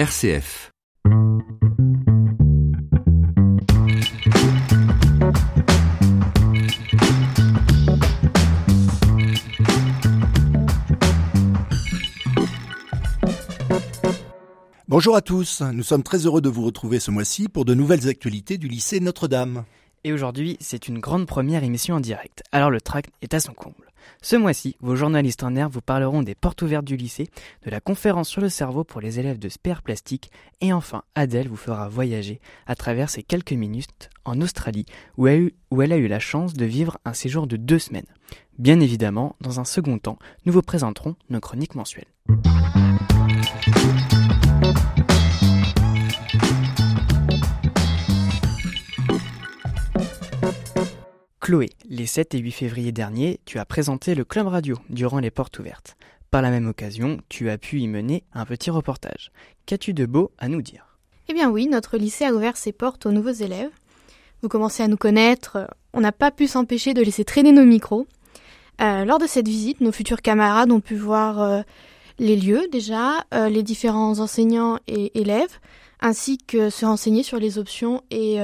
RCF. Bonjour à tous, nous sommes très heureux de vous retrouver ce mois-ci pour de nouvelles actualités du lycée Notre-Dame. Et aujourd'hui, c'est une grande première émission en direct, alors le tract est à son comble. Ce mois-ci, vos journalistes en air vous parleront des portes ouvertes du lycée, de la conférence sur le cerveau pour les élèves de SPER Plastique, et enfin, Adèle vous fera voyager à travers ces quelques minutes en Australie, où elle, a eu, où elle a eu la chance de vivre un séjour de deux semaines. Bien évidemment, dans un second temps, nous vous présenterons nos chroniques mensuelles. Chloé, les 7 et 8 février dernier, tu as présenté le Club Radio durant les portes ouvertes. Par la même occasion, tu as pu y mener un petit reportage. Qu'as-tu de beau à nous dire? Eh bien oui, notre lycée a ouvert ses portes aux nouveaux élèves. Vous commencez à nous connaître, on n'a pas pu s'empêcher de laisser traîner nos micros. Euh, lors de cette visite, nos futurs camarades ont pu voir euh, les lieux déjà, euh, les différents enseignants et élèves, ainsi que se renseigner sur les options et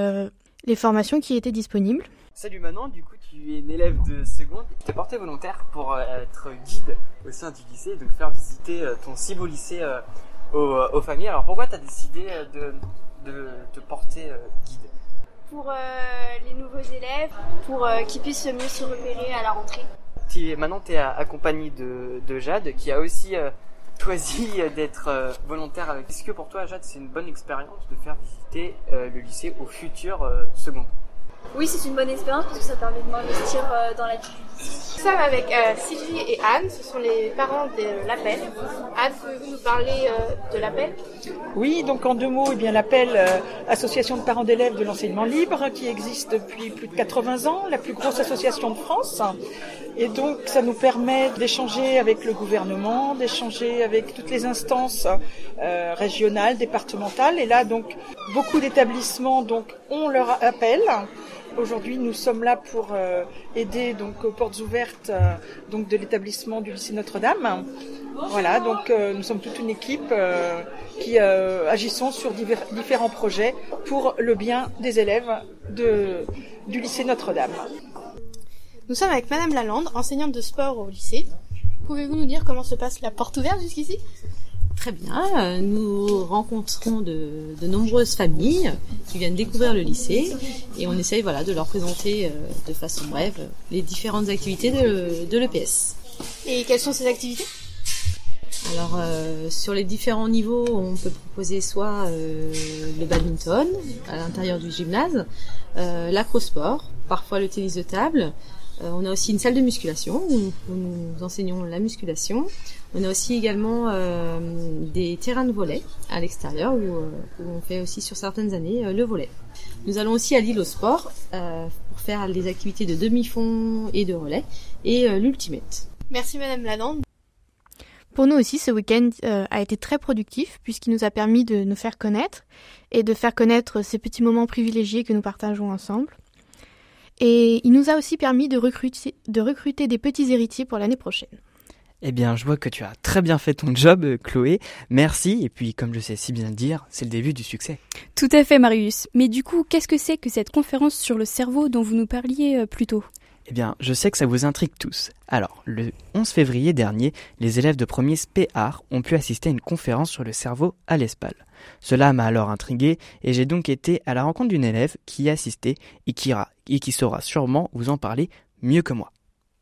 les formations qui étaient disponibles. Salut Manon, du coup tu es une élève de seconde. Tu es porté volontaire pour euh, être guide au sein du lycée, donc faire visiter euh, ton si beau lycée euh, aux, aux familles. Alors pourquoi tu as décidé de, de te porter guide? Pour euh, les nouveaux élèves, pour euh, qu'ils puissent mieux se repérer à la rentrée. Tu Maintenant tu es accompagné de, de Jade qui a aussi euh, choisi d'être volontaire avec. Est-ce que pour toi Jade c'est une bonne expérience de faire visiter le lycée aux futurs secondes Oui, c'est une bonne expérience parce que ça permet de m'investir euh, dans la vie. Nous sommes avec euh, Sylvie et Anne, ce sont les parents de l'appel. Anne, pouvez-vous nous parler euh, de l'appel? Oui, donc en deux mots, eh bien l'appel euh, Association de parents d'élèves de l'enseignement libre qui existe depuis plus de 80 ans, la plus grosse association de France. Et donc ça nous permet d'échanger avec le gouvernement, d'échanger avec toutes les instances euh, régionales, départementales. Et là donc beaucoup d'établissements donc ont leur appel. Aujourd'hui, nous sommes là pour euh, aider donc aux portes ouvertes euh, donc de l'établissement du lycée Notre-Dame. Voilà, donc euh, nous sommes toute une équipe qui agissons sur différents projets pour le bien des élèves de, du lycée Notre-Dame. Nous sommes avec Madame Lalande, enseignante de sport au lycée. Pouvez-vous nous dire comment se passe la porte ouverte jusqu'ici? Très bien. Nous rencontrons de, de nombreuses familles qui viennent découvrir le lycée et on essaye voilà, de leur présenter euh, de façon brève les différentes activités de, de l'EPS. Et quelles sont ces activités? Alors euh, sur les différents niveaux, on peut proposer soit euh, le badminton à l'intérieur du gymnase, euh, l'acrosport, parfois le tennis de table. Euh, on a aussi une salle de musculation où, où nous enseignons la musculation. On a aussi également euh, des terrains de volet à l'extérieur où, euh, où on fait aussi sur certaines années euh, le volet. Nous allons aussi à l'île au sport euh, pour faire les activités de demi-fond et de relais et euh, l'ultimate. Merci Madame Lalande. Pour nous aussi, ce week-end euh, a été très productif puisqu'il nous a permis de nous faire connaître et de faire connaître ces petits moments privilégiés que nous partageons ensemble. Et il nous a aussi permis de recruter, de recruter des petits héritiers pour l'année prochaine. Eh bien, je vois que tu as très bien fait ton job, euh, Chloé. Merci. Et puis, comme je sais si bien le dire, c'est le début du succès. Tout à fait, Marius. Mais du coup, qu'est-ce que c'est que cette conférence sur le cerveau dont vous nous parliez euh, plus tôt? Eh bien, je sais que ça vous intrigue tous. Alors, le 11 février dernier, les élèves de premier SPEAR ont pu assister à une conférence sur le cerveau à l'ESPAL. Cela m'a alors intrigué et j'ai donc été à la rencontre d'une élève qui y a assisté et qui, saura sûrement vous en parler mieux que moi.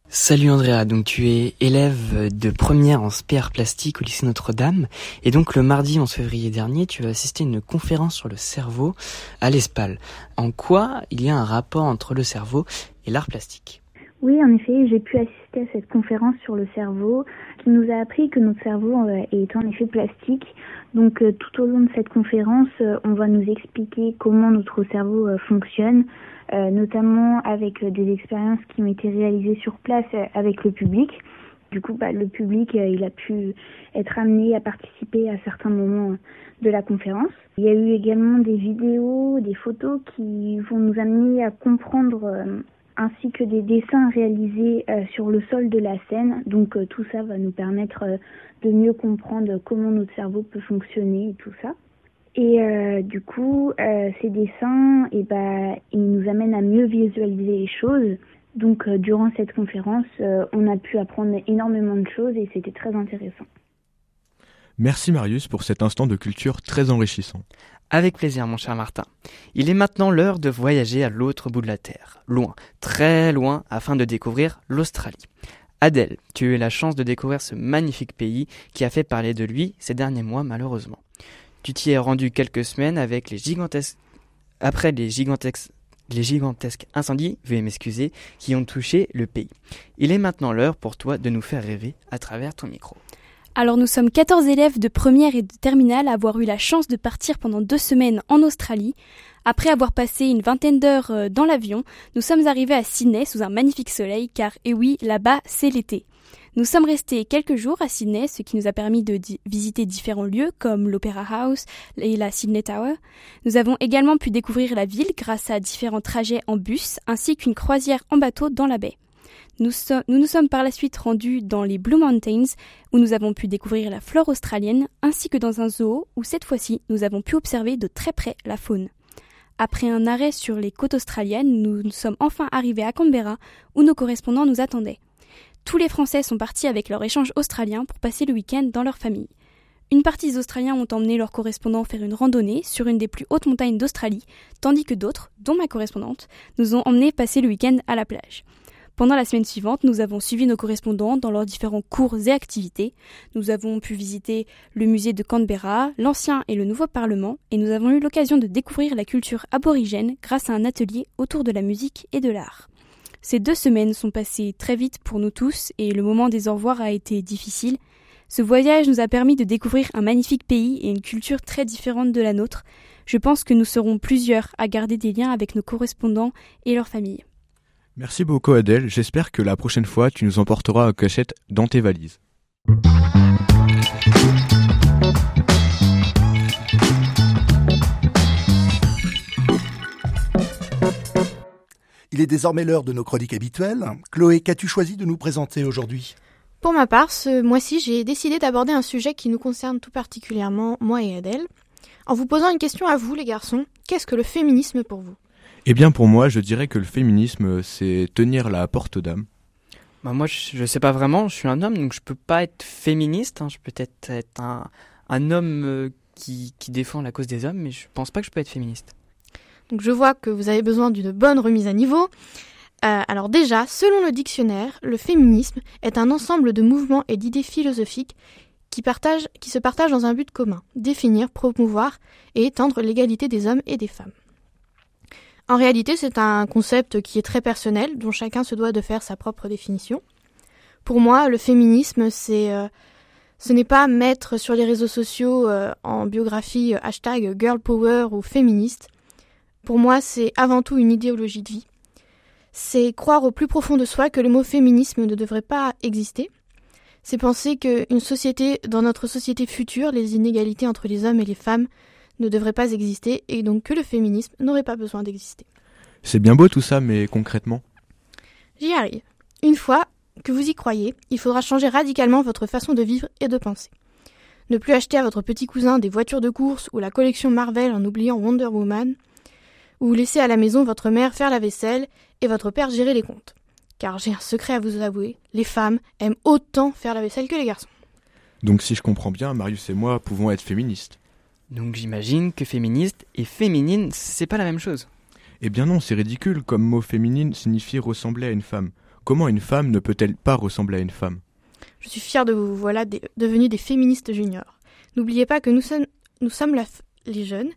Salut Andrea, donc tu es élève de première en SPR plastique au lycée Notre-Dame et donc le mardi 11 février dernier tu as assisté à une conférence sur le cerveau à l'ESPAL. En quoi il y a un rapport entre le cerveau et l'art plastique? Oui, en effet, j'ai pu assister à cette conférence sur le cerveau qui nous a appris que notre cerveau euh, est en effet plastique. Donc euh, tout au long de cette conférence, euh, on va nous expliquer comment notre cerveau fonctionne, notamment avec des expériences qui ont été réalisées sur place avec le public. Du coup, bah, le public, il a pu être amené à participer à certains moments de la conférence. Il y a eu également des vidéos, des photos qui vont nous amener à comprendre ainsi que des dessins réalisés sur le sol de la scène. Donc tout ça va nous permettre de mieux comprendre comment notre cerveau peut fonctionner et tout ça. Et du coup, ces dessins, eh ben, ils nous amènent à mieux visualiser les choses. Donc durant cette conférence, on a pu apprendre énormément de choses et c'était très intéressant. Merci Marius pour cet instant de culture très enrichissant. Avec plaisir mon cher Martin. Il est maintenant l'heure de voyager à l'autre bout de la Terre, loin, très loin, afin de découvrir l'Australie. Adèle, tu as eu la chance de découvrir ce magnifique pays qui a fait parler de lui ces derniers mois malheureusement. Tu t'y es rendu quelques semaines avec les gigantesques... après les gigantesques les gigantesques incendies, veuillez m'excuser, qui ont touché le pays. Il est maintenant l'heure pour toi de nous faire rêver à travers ton micro. Alors nous sommes 14 élèves de première et de terminale à avoir eu la chance de partir pendant deux semaines en Australie. Après avoir passé une vingtaine d'heures euh, dans l'avion, nous sommes arrivés à Sydney sous un magnifique soleil car, eh oui, là-bas, c'est l'été. Nous sommes restés quelques jours à Sydney, ce qui nous a permis de visiter différents lieux comme l'Opera House et la Sydney Tower. Nous avons également pu découvrir la ville grâce à différents trajets en bus ainsi qu'une croisière en bateau dans la baie. Nous, nous, sommes par la suite rendus dans les Blue Mountains où nous avons pu découvrir la flore australienne ainsi que dans un zoo où cette fois-ci nous avons pu observer de très près la faune. Après un arrêt sur les côtes australiennes, nous sommes enfin arrivés à Canberra où nos correspondants nous attendaient. Tous les Français sont partis avec leur échange australien pour passer le week-end dans leur famille. Une partie des Australiens ont emmené leurs correspondants faire une randonnée sur une des plus hautes montagnes d'Australie, tandis que d'autres, dont ma correspondante, nous ont emmenés passer le week-end à la plage. Pendant la semaine suivante, nous avons suivi nos correspondants dans leurs différents cours et activités. Nous avons pu visiter le musée de Canberra, l'ancien et le nouveau Parlement, et nous avons eu l'occasion de découvrir la culture aborigène grâce à un atelier autour de la musique et de l'art. Ces deux semaines sont passées très vite pour nous tous et le moment des au revoir a été difficile. Ce voyage nous a permis de découvrir un magnifique pays et une culture très différente de la nôtre. Je pense que nous serons plusieurs à garder des liens avec nos correspondants et leurs familles. Merci beaucoup Adèle, j'espère que la prochaine fois tu nous emporteras en cachette dans tes valises. Il est désormais l'heure de nos chroniques habituelles. Chloé, qu'as-tu choisi de nous présenter aujourd'hui? Pour ma part, ce mois-ci, j'ai décidé d'aborder un sujet qui nous concerne tout particulièrement, moi et Adèle, en vous posant une question à vous, les garçons. Qu'est-ce que le féminisme pour vous? Eh bien, pour moi, je dirais que le féminisme, c'est tenir la porte aux dames. Bah moi, je, ne sais pas vraiment. Je suis un homme, donc je peux pas être féministe. Hein. Je peux peut-être être un, un homme euh, qui, qui, défend la cause des hommes, mais je pense pas que je peux être féministe. Donc je vois que vous avez besoin d'une bonne remise à niveau. Euh, alors déjà, selon le dictionnaire, le féminisme est un ensemble de mouvements et d'idées philosophiques qui, partagent, qui se partagent dans un but commun, définir, promouvoir et étendre l'égalité des hommes et des femmes. En réalité, c'est un concept qui est très personnel, dont chacun se doit de faire sa propre définition. Pour moi, le féminisme, c'est euh, ce n'est pas mettre sur les réseaux sociaux euh, en biographie euh, hashtag girl power ou féministe. Pour moi, c'est avant tout une idéologie de vie. C'est croire au plus profond de soi que le mot féminisme ne devrait pas exister. C'est penser société, dans notre société future, les inégalités entre les hommes et les femmes ne devrait pas exister et donc que le féminisme n'aurait pas besoin d'exister. C'est bien beau tout ça, mais concrètement J'y arrive. Une fois que vous y croyez, il faudra changer radicalement votre façon de vivre et de penser. Ne plus acheter à votre petit cousin des voitures de course ou la collection Marvel en oubliant Wonder Woman, ou laisser à la maison votre mère faire la vaisselle et votre père gérer les comptes. Car j'ai un secret à vous avouer, les femmes aiment autant faire la vaisselle que les garçons. Donc si je comprends bien, Marius et moi pouvons être féministes. Donc j'imagine que féministe et féminine, c'est pas la même chose. Eh bien non, c'est ridicule, comme mot féminine signifie ressembler à une femme. Comment une femme ne peut-elle pas ressembler à une femme? Je suis fière de vous, voilà devenus des féministes juniors. N'oubliez pas que nous sommes, nous sommes les jeunes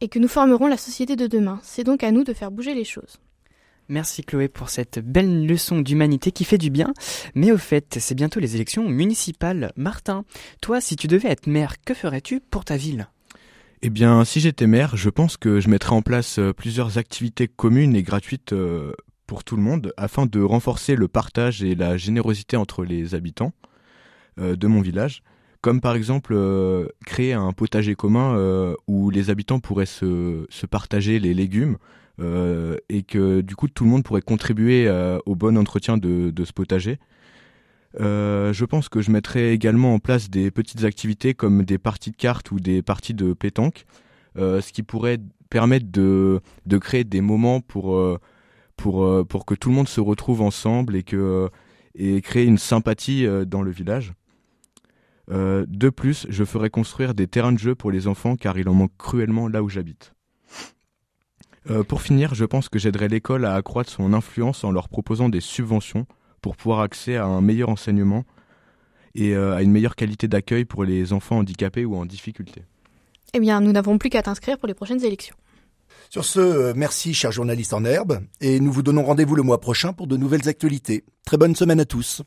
et que nous formerons la société de demain. C'est donc à nous de faire bouger les choses. Merci Chloé pour cette belle leçon d'humanité qui fait du bien. Mais au fait, c'est bientôt les élections municipales. Martin, toi, si tu devais être maire, que ferais-tu pour ta ville? Eh bien, si j'étais maire, je pense que je mettrais en place euh, plusieurs activités communes et gratuites euh, pour tout le monde afin de renforcer le partage et la générosité entre les habitants euh, de mon village. Comme par exemple créer un potager commun où les habitants pourraient se, partager les légumes et que du coup tout le monde pourrait contribuer au bon entretien de, ce potager. Je pense que je mettrais également en place des petites activités comme des parties de cartes ou des parties de pétanque, ce qui pourrait permettre de, créer des moments pour, pour, que tout le monde se retrouve ensemble et, et créer une sympathie dans le village. Euh, de plus, je ferai construire des terrains de jeu pour les enfants car il en manque cruellement là où j'habite. Euh, pour finir, je pense que j'aiderai l'école à accroître son influence en leur proposant des subventions pour pouvoir accéder à un meilleur enseignement et euh, à une meilleure qualité d'accueil pour les enfants handicapés ou en difficulté. Eh bien, nous n'avons plus qu'à t'inscrire pour les prochaines élections. Sur ce, merci cher journaliste en herbe, et nous vous donnons rendez-vous le mois prochain pour de nouvelles actualités. Très bonne semaine à tous.